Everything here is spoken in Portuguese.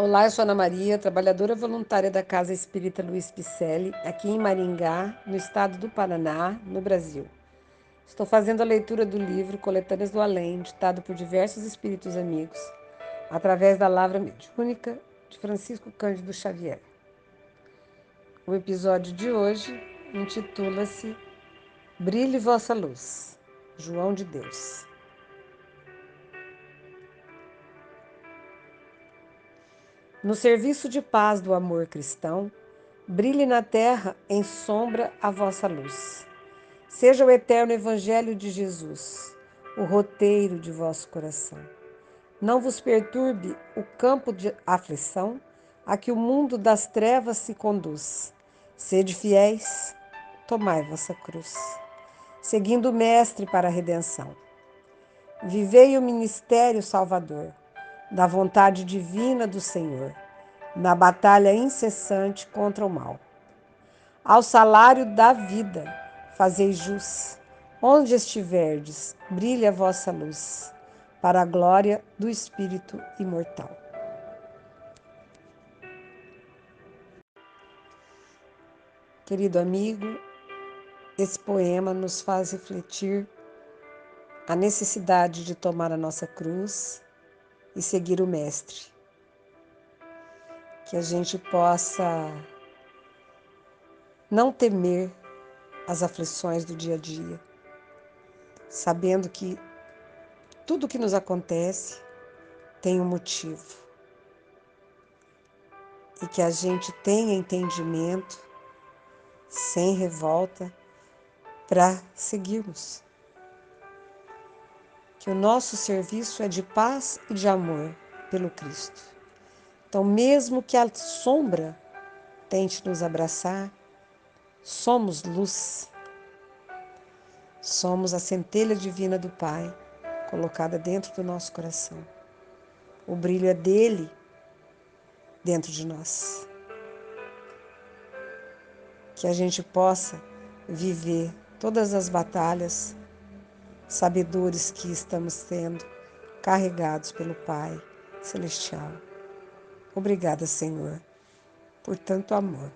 Olá, eu sou Ana Maria, trabalhadora voluntária da Casa Espírita Luiz Picelli, aqui em Maringá, no estado do Paraná, no Brasil. Estou fazendo a leitura do livro Coletâneas do Além, ditado por diversos espíritos amigos, através da Lavra Mediúnica de Francisco Cândido Xavier. O episódio de hoje intitula-se Brilhe Vossa Luz, João de Deus. No serviço de paz do amor cristão, brilhe na terra em sombra a vossa luz. Seja o eterno Evangelho de Jesus o roteiro de vosso coração. Não vos perturbe o campo de aflição a que o mundo das trevas se conduz. Sede fiéis, tomai vossa cruz, seguindo o Mestre para a redenção. Vivei o ministério salvador da vontade divina do Senhor, na batalha incessante contra o mal. Ao salário da vida, fazei jus. Onde estiverdes, brilhe a vossa luz, para a glória do Espírito imortal. Querido amigo, esse poema nos faz refletir a necessidade de tomar a nossa cruz e seguir o Mestre. Que a gente possa não temer as aflições do dia a dia, sabendo que tudo que nos acontece tem um motivo. E que a gente tenha entendimento, sem revolta, para seguirmos que o nosso serviço é de paz e de amor pelo Cristo. Então, mesmo que a sombra tente nos abraçar, somos luz. Somos a centelha divina do Pai colocada dentro do nosso coração. O brilho é dele dentro de nós. Que a gente possa viver todas as batalhas sabedores que estamos sendo carregados pelo Pai Celestial. Obrigada, Senhor, por tanto amor.